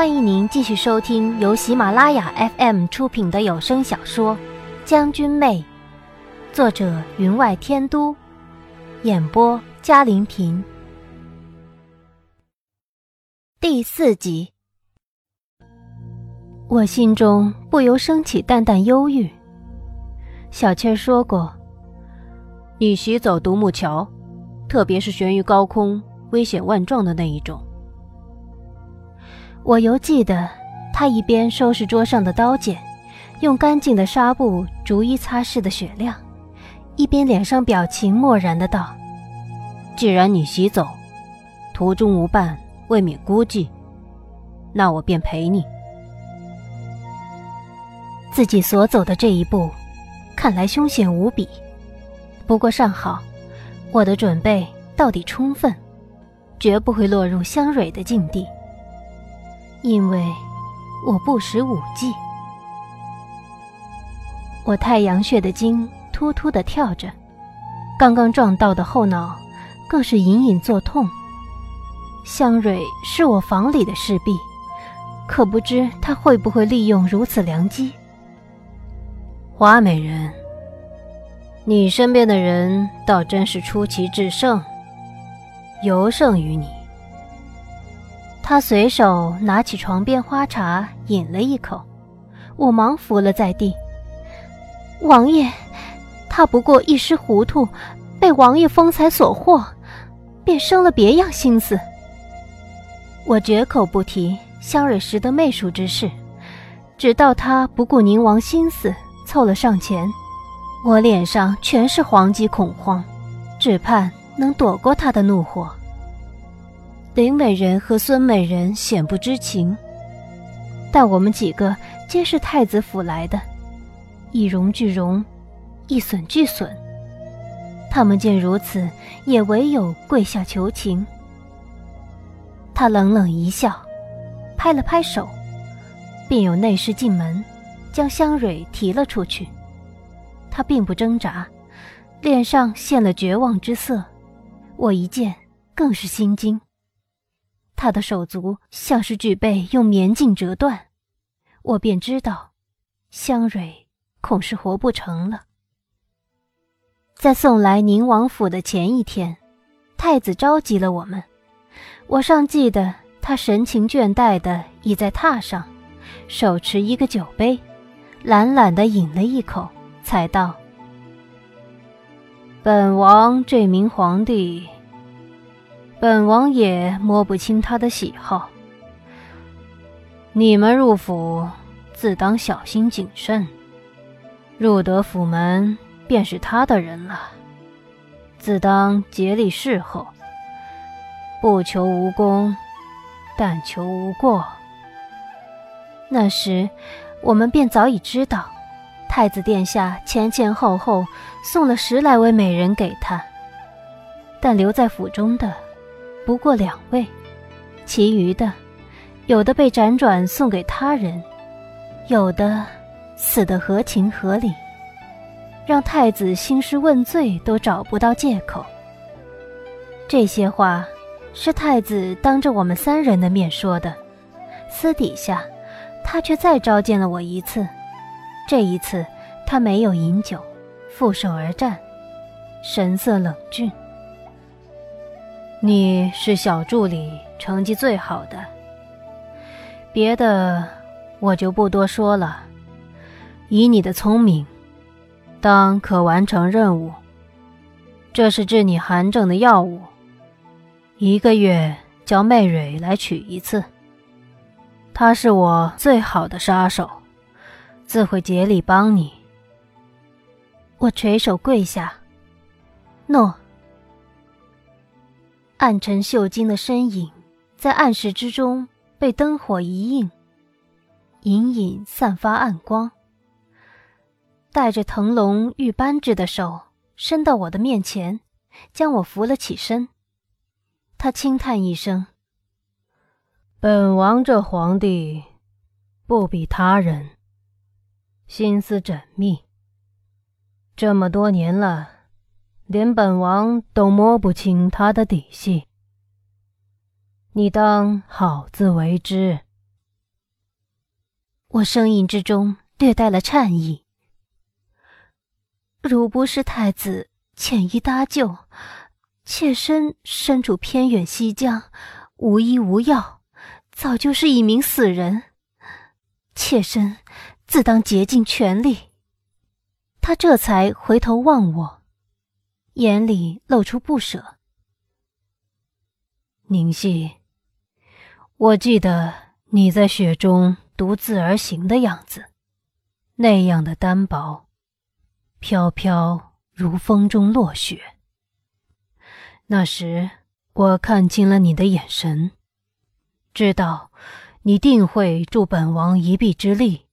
欢迎您继续收听由喜马拉雅 FM 出品的有声小说《将军妹》，作者云外天都，演播嘉玲平。第四集，我心中不由升起淡淡忧郁。小倩说过，你袭走独木桥，特别是悬于高空、危险万丈的那一种。我犹记得，他一边收拾桌上的刀剑，用干净的纱布逐一擦拭的雪亮，一边脸上表情漠然的道：“既然你袭走，途中无伴，未免孤寂，那我便陪你。”自己所走的这一步，看来凶险无比。不过尚好，我的准备到底充分，绝不会落入香蕊的境地。因为我不识武技，我太阳穴的筋突突的跳着，刚刚撞到的后脑更是隐隐作痛。香蕊是我房里的侍婢，可不知她会不会利用如此良机。花美人，你身边的人倒真是出奇制胜，尤胜于你。他随手拿起床边花茶，饮了一口，我忙伏了在地。王爷，他不过一时糊涂，被王爷风采所惑，便生了别样心思。我绝口不提香蕊识得媚术之事，直到他不顾宁王心思凑了上前，我脸上全是惶急恐慌，只盼能躲过他的怒火。林美人和孙美人显不知情，但我们几个皆是太子府来的，一荣俱荣，一损俱损。他们见如此，也唯有跪下求情。他冷冷一笑，拍了拍手，便有内侍进门，将香蕊提了出去。他并不挣扎，脸上现了绝望之色。我一见，更是心惊。他的手足像是具备用棉劲折断，我便知道，香蕊恐是活不成了。在送来宁王府的前一天，太子召集了我们，我尚记得他神情倦怠的倚在榻上，手持一个酒杯，懒懒的饮了一口，才道：“本王这名皇帝。”本王也摸不清他的喜好。你们入府自当小心谨慎，入得府门便是他的人了，自当竭力侍候，不求无功，但求无过。那时我们便早已知道，太子殿下前前后后送了十来位美人给他，但留在府中的。不过两位，其余的，有的被辗转送给他人，有的死得合情合理，让太子兴师问罪都找不到借口。这些话是太子当着我们三人的面说的，私底下，他却再召见了我一次。这一次，他没有饮酒，负手而战，神色冷峻。你是小助理，成绩最好的。别的我就不多说了。以你的聪明，当可完成任务。这是治你寒症的药物，一个月叫媚蕊来取一次。他是我最好的杀手，自会竭力帮你。我垂手跪下，诺。暗沉绣金的身影，在暗室之中被灯火一映，隐隐散发暗光。带着腾龙玉扳指的手伸到我的面前，将我扶了起身。他轻叹一声：“本王这皇帝，不比他人，心思缜密。这么多年了。”连本王都摸不清他的底细，你当好自为之。我声音之中略带了颤意。如不是太子遣衣搭救，妾身身处偏远西疆，无医无药，早就是一名死人。妾身自当竭尽全力。他这才回头望我，眼里露出不舍。宁夕，我记得你在雪中独自而行的样子，那样的单薄。飘飘如风中落雪。那时我看清了你的眼神，知道你定会助本王一臂之力。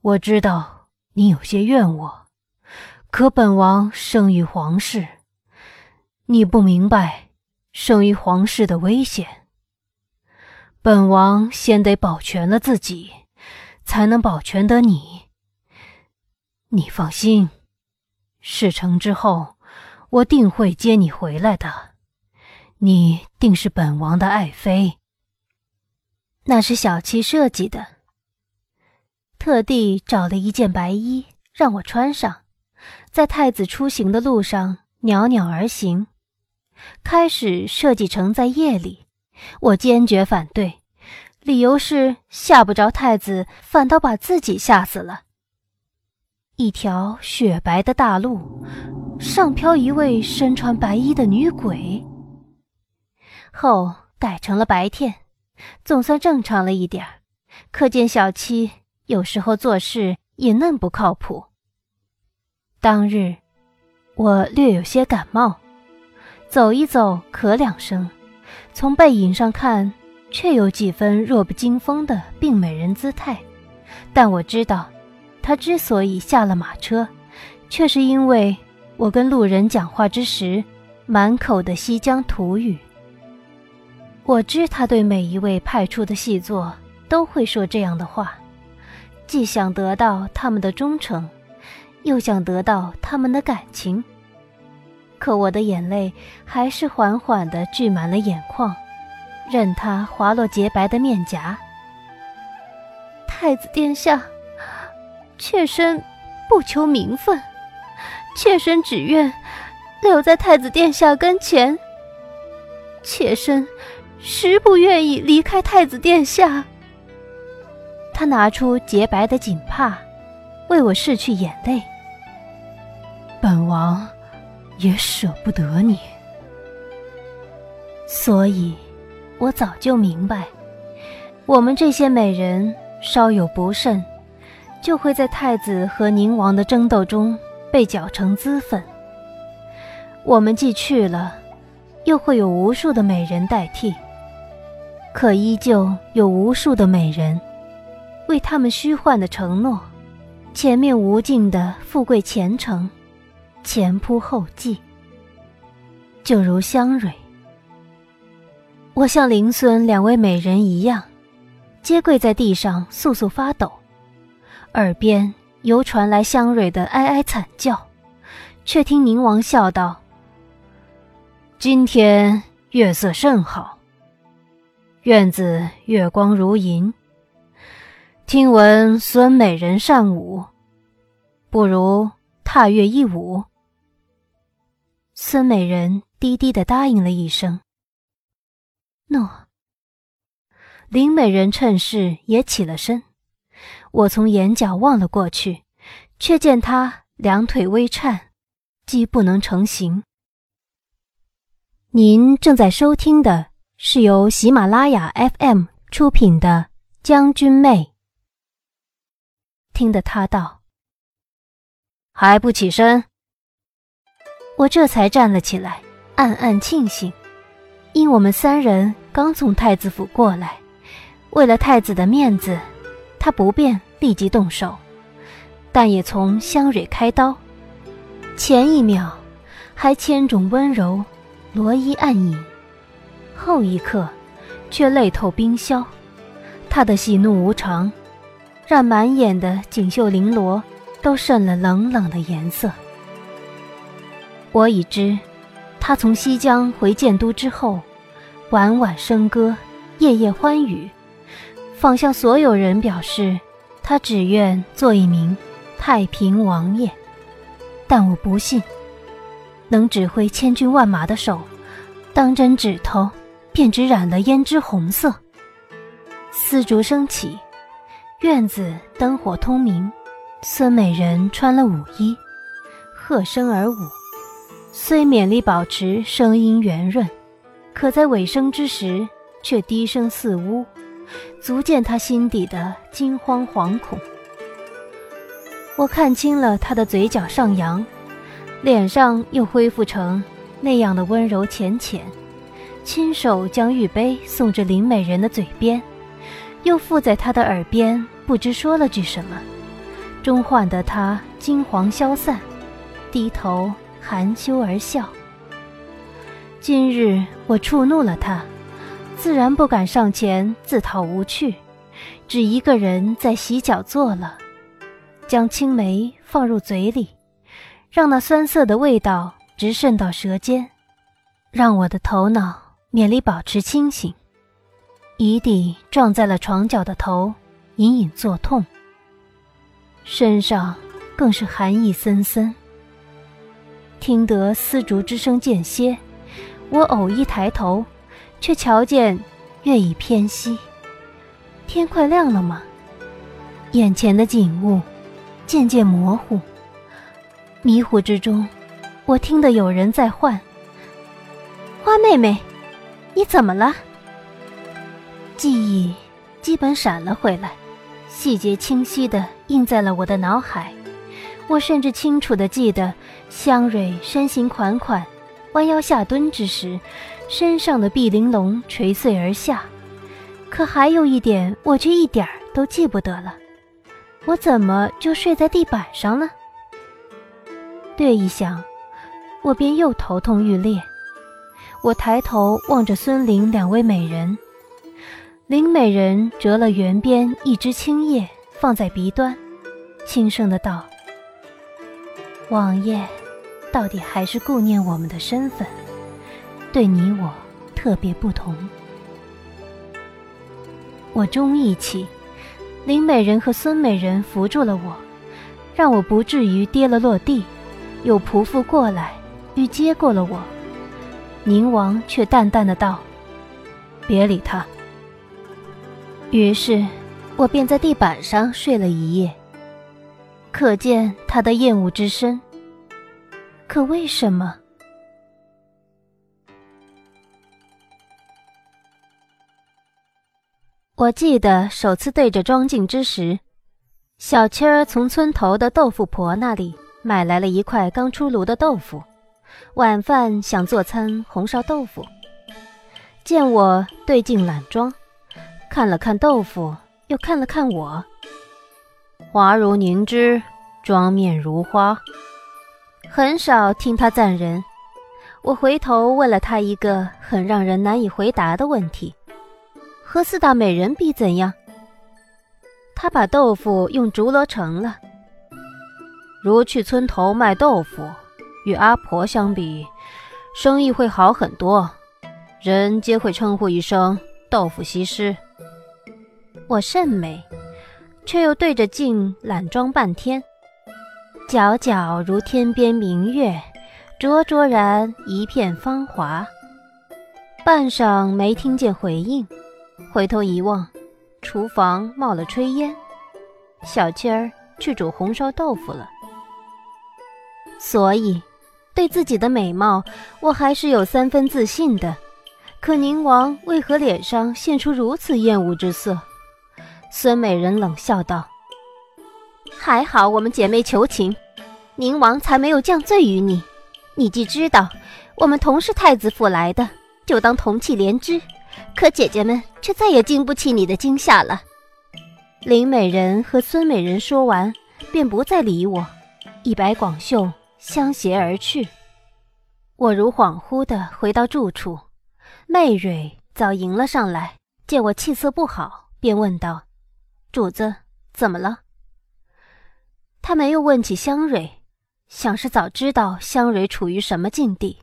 我知道你有些怨我，可本王生于皇室，你不明白生于皇室的危险。本王先得保全了自己，才能保全得你。你放心，事成之后，我定会接你回来的。你定是本王的爱妃。那是小七设计的，特地找了一件白衣让我穿上，在太子出行的路上袅袅而行。开始设计成在夜里，我坚决反对，理由是吓不着太子，反倒把自己吓死了。一条雪白的大路，上飘一位身穿白衣的女鬼。后改成了白天，总算正常了一点。可见小七有时候做事也嫩不靠谱。当日我略有些感冒，走一走咳两声，从背影上看，却有几分弱不禁风的病美人姿态。但我知道。他之所以下了马车，却是因为我跟路人讲话之时，满口的西江土语。我知他对每一位派出的细作都会说这样的话，既想得到他们的忠诚，又想得到他们的感情。可我的眼泪还是缓缓地聚满了眼眶，任它滑落洁白的面颊。太子殿下。妾身不求名分，妾身只愿留在太子殿下跟前。妾身实不愿意离开太子殿下。他拿出洁白的锦帕，为我拭去眼泪。本王也舍不得你，所以，我早就明白，我们这些美人稍有不慎。就会在太子和宁王的争斗中被搅成齑粉。我们既去了，又会有无数的美人代替，可依旧有无数的美人为他们虚幻的承诺，前面无尽的富贵前程，前仆后继。就如香蕊，我像灵孙两位美人一样，皆跪在地上簌簌发抖。耳边犹传来香蕊的哀哀惨叫，却听宁王笑道：“今天月色甚好，院子月光如银。听闻孙美人善舞，不如踏月一舞。”孙美人低低的答应了一声：“诺。”林美人趁势也起了身。我从眼角望了过去，却见她两腿微颤，既不能成形。您正在收听的是由喜马拉雅 FM 出品的《将军妹》。听得他道：“还不起身？”我这才站了起来，暗暗庆幸，因我们三人刚从太子府过来，为了太子的面子。他不便立即动手，但也从香蕊开刀。前一秒还千种温柔，罗衣暗影；后一刻却泪透冰消。他的喜怒无常，让满眼的锦绣绫罗都渗了冷冷的颜色。我已知，他从西江回建都之后，晚晚笙歌，夜夜欢语。仿向所有人表示他只愿做一名太平王爷，但我不信，能指挥千军万马的手，当真指头便只染了胭脂红色。丝竹升起，院子灯火通明，孙美人穿了舞衣，和声而舞，虽勉力保持声音圆润，可在尾声之时却低声似呜。足见他心底的惊慌惶恐。我看清了他的嘴角上扬，脸上又恢复成那样的温柔浅浅，亲手将玉杯送至林美人的嘴边，又附在她的耳边，不知说了句什么，终唤得她惊惶消散，低头含羞而笑。今日我触怒了他。自然不敢上前自讨无趣，只一个人在洗脚坐了，将青梅放入嘴里，让那酸涩的味道直渗到舌尖，让我的头脑勉力保持清醒。一底撞在了床角的头，隐隐作痛。身上更是寒意森森。听得丝竹之声渐歇，我偶一抬头。却瞧见月已偏西，天快亮了吗？眼前的景物渐渐模糊，迷糊之中，我听得有人在唤：“花妹妹，你怎么了？”记忆基本闪了回来，细节清晰的印在了我的脑海。我甚至清楚的记得，香蕊身形款款，弯腰下蹲之时。身上的碧玲珑垂碎而下，可还有一点，我却一点儿都记不得了。我怎么就睡在地板上了？略一想，我便又头痛欲裂。我抬头望着孙玲两位美人，林美人折了圆边一枝青叶放在鼻端，轻声的道：“王爷，到底还是顾念我们的身份。”对你我特别不同。我终一起，林美人和孙美人扶住了我，让我不至于跌了落地。有仆妇过来，欲接过了我。宁王却淡淡的道：“别理他。”于是，我便在地板上睡了一夜。可见他的厌恶之深。可为什么？我记得首次对着庄镜之时，小七儿从村头的豆腐婆那里买来了一块刚出炉的豆腐，晚饭想做餐红烧豆腐。见我对镜懒妆，看了看豆腐，又看了看我，华如凝脂，妆面如花，很少听他赞人。我回头问了他一个很让人难以回答的问题。和四大美人比怎样？他把豆腐用竹箩盛了。如去村头卖豆腐，与阿婆相比，生意会好很多，人皆会称呼一声“豆腐西施”。我甚美，却又对着镜懒妆半天，皎皎如天边明月，灼灼然一片芳华。半晌没听见回应。回头一望，厨房冒了炊烟，小七儿去煮红烧豆腐了。所以，对自己的美貌，我还是有三分自信的。可宁王为何脸上现出如此厌恶之色？孙美人冷笑道：“还好我们姐妹求情，宁王才没有降罪于你。你既知道我们同是太子府来的，就当同气连枝。”可姐姐们却再也经不起你的惊吓了。林美人和孙美人说完，便不再理我，一摆广袖相携而去。我如恍惚的回到住处，媚蕊早迎了上来，见我气色不好，便问道：“主子怎么了？”他没有问起香蕊，想是早知道香蕊处于什么境地，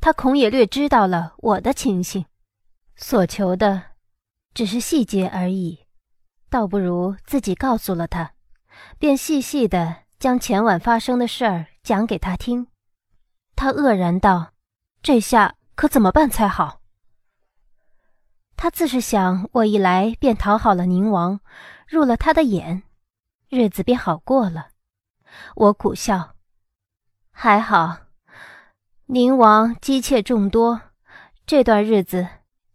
他恐也略知道了我的情形。所求的，只是细节而已。倒不如自己告诉了他，便细细的将前晚发生的事儿讲给他听。他愕然道：“这下可怎么办才好？”他自是想我一来便讨好了宁王，入了他的眼，日子便好过了。我苦笑，还好，宁王姬妾众多，这段日子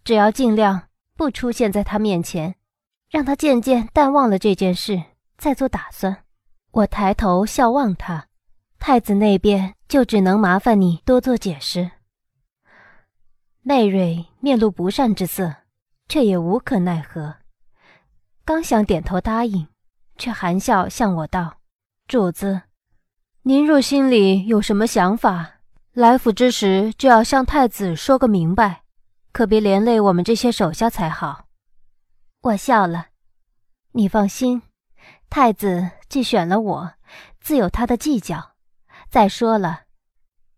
只要尽量不出现在他面前，让他渐渐淡忘了这件事，再做打算。我抬头笑望他，太子那边。就只能麻烦你多做解释。媚蕊面露不善之色，却也无可奈何。刚想点头答应，却含笑向我道：“主子，您若心里有什么想法，来府之时就要向太子说个明白，可别连累我们这些手下才好。”我笑了：“你放心，太子既选了我，自有他的计较。”再说了，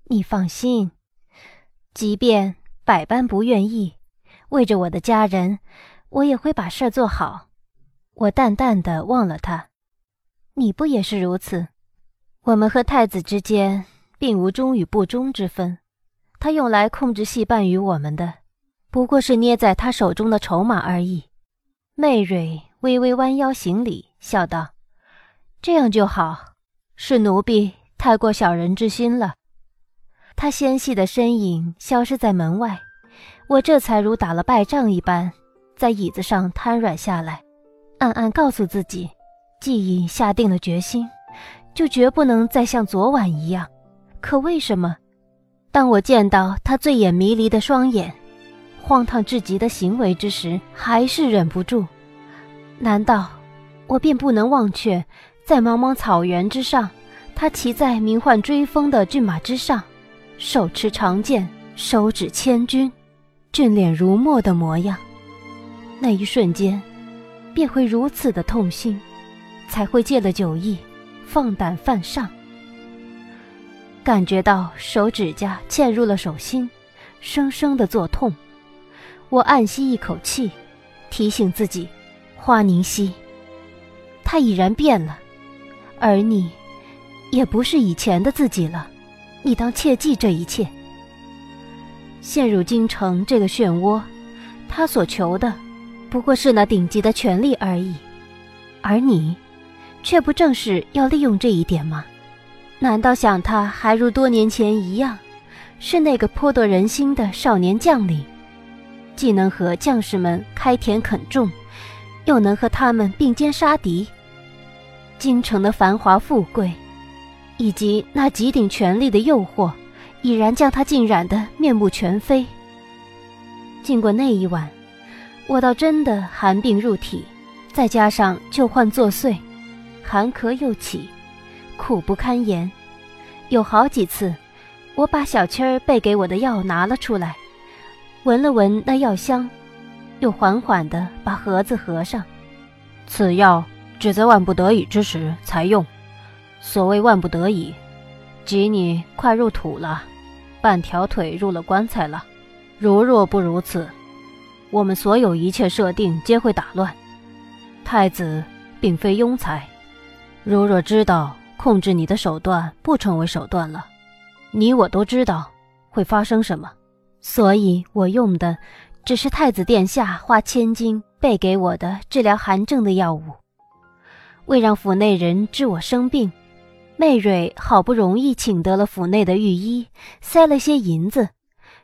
你放心，即便百般不愿意，为着我的家人，我也会把事儿做好。我淡淡的望了他，你不也是如此？我们和太子之间并无忠与不忠之分，他用来控制戏办于我们的，不过是捏在他手中的筹码而已。媚蕊微微弯腰行礼，笑道：“这样就好，是奴婢。”太过小人之心了。他纤细的身影消失在门外，我这才如打了败仗一般，在椅子上瘫软下来，暗暗告诉自己，既已下定了决心，就绝不能再像昨晚一样。可为什么，当我见到他醉眼迷离的双眼，荒唐至极的行为之时，还是忍不住？难道我便不能忘却，在茫茫草原之上？他骑在名唤追风的骏马之上，手持长剑，手指千钧，俊脸如墨的模样。那一瞬间，便会如此的痛心，才会借了酒意，放胆犯上。感觉到手指甲嵌入了手心，生生的作痛。我暗吸一口气，提醒自己：花凝溪，他已然变了，而你。也不是以前的自己了，你当切记这一切。陷入京城这个漩涡，他所求的不过是那顶级的权力而已，而你，却不正是要利用这一点吗？难道想他还如多年前一样，是那个颇得人心的少年将领，既能和将士们开田垦种，又能和他们并肩杀敌？京城的繁华富贵。以及那极顶权力的诱惑，已然将他浸染得面目全非。经过那一晚，我倒真的寒病入体，再加上旧患作祟，寒咳又起，苦不堪言。有好几次，我把小七儿备给我的药拿了出来，闻了闻那药香，又缓缓地把盒子合上。此药只在万不得已之时才用。所谓万不得已，即你快入土了，半条腿入了棺材了。如若不如此，我们所有一切设定皆会打乱。太子并非庸才，如若知道控制你的手段不成为手段了，你我都知道会发生什么。所以我用的只是太子殿下花千金备给我的治疗寒症的药物，为让府内人知我生病。媚蕊好不容易请得了府内的御医，塞了些银子，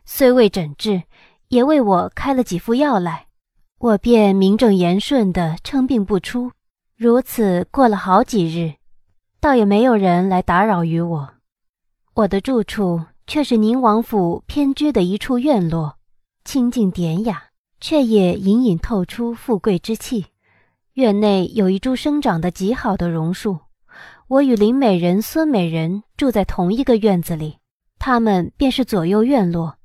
虽未诊治，也为我开了几副药来，我便名正言顺的称病不出。如此过了好几日，倒也没有人来打扰于我。我的住处却是宁王府偏居的一处院落，清静典雅，却也隐隐透出富贵之气。院内有一株生长得极好的榕树。我与林美人、孙美人住在同一个院子里，他们便是左右院落。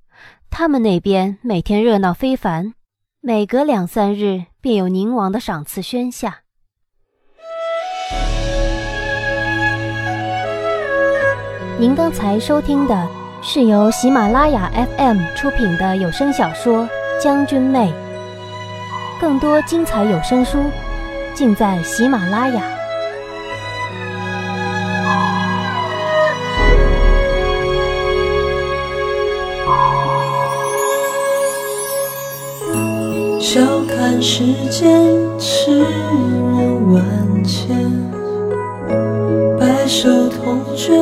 他们那边每天热闹非凡，每隔两三日便有宁王的赏赐宣下。您刚才收听的是由喜马拉雅 FM 出品的有声小说《将军妹》，更多精彩有声书。尽在喜马拉雅。看世间痴人万千，白首同卷